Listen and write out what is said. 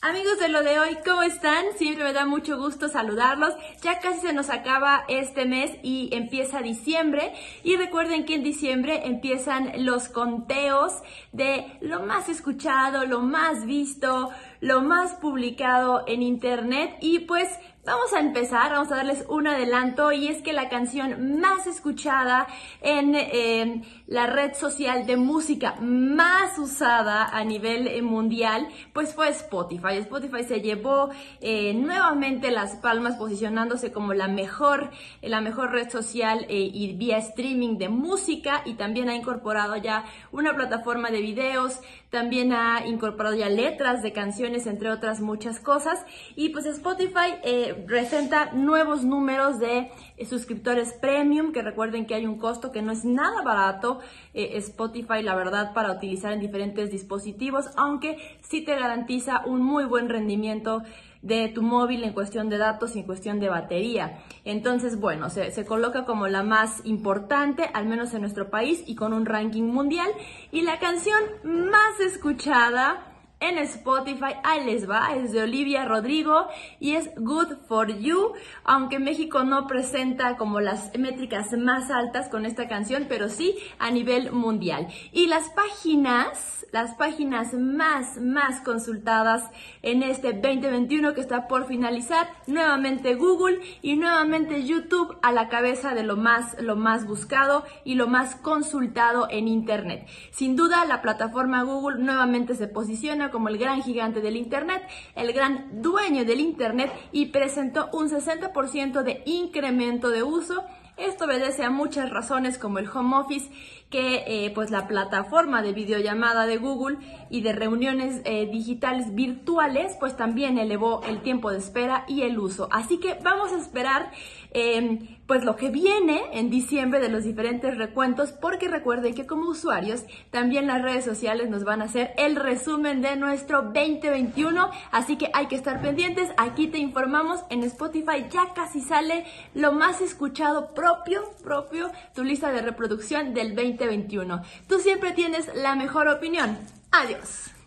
Amigos de lo de hoy, ¿cómo están? Siempre me da mucho gusto saludarlos. Ya casi se nos acaba este mes y empieza diciembre. Y recuerden que en diciembre empiezan los conteos de lo más escuchado, lo más visto, lo más publicado en internet. Y pues Vamos a empezar, vamos a darles un adelanto y es que la canción más escuchada en eh, la red social de música más usada a nivel eh, mundial, pues fue Spotify. Spotify se llevó eh, nuevamente las palmas posicionándose como la mejor, la mejor red social y vía streaming de música y también ha incorporado ya una plataforma de videos, también ha incorporado ya letras de canciones, entre otras muchas cosas. Y pues Spotify presenta nuevos números de eh, suscriptores premium, que recuerden que hay un costo que no es nada barato eh, Spotify, la verdad, para utilizar en diferentes dispositivos, aunque sí te garantiza un muy buen rendimiento de tu móvil en cuestión de datos y en cuestión de batería. Entonces, bueno, se, coloca como la más importante, al menos en nuestro país, y con un ranking mundial. Y la canción más escuchada en Spotify. Ahí les va, es de Olivia Rodrigo y es Good for You, aunque México no presenta como las métricas más altas con esta canción, pero sí a nivel mundial. Y las páginas las páginas más, más consultadas en este 2021 que está por finalizar. Nuevamente Google y nuevamente YouTube a la cabeza de lo más, lo más buscado y lo más consultado en Internet. Sin duda, la plataforma Google nuevamente se posiciona como el gran gigante del Internet, el gran dueño del Internet y presentó un 60% de incremento de uso esto obedece a muchas razones como el home office, que eh, pues la plataforma de videollamada de Google y de reuniones eh, digitales virtuales pues también elevó el tiempo de espera y el uso. Así que vamos a esperar em, pues lo que viene en diciembre de los diferentes recuentos, porque recuerden que como usuarios también las redes sociales nos van a hacer el resumen de nuestro 2021, así que hay que estar pendientes. Aquí te informamos en Spotify ya casi sale lo más escuchado propio, propio, tu lista de reproducción del 2021. Tú siempre tienes la mejor opinión. Adiós.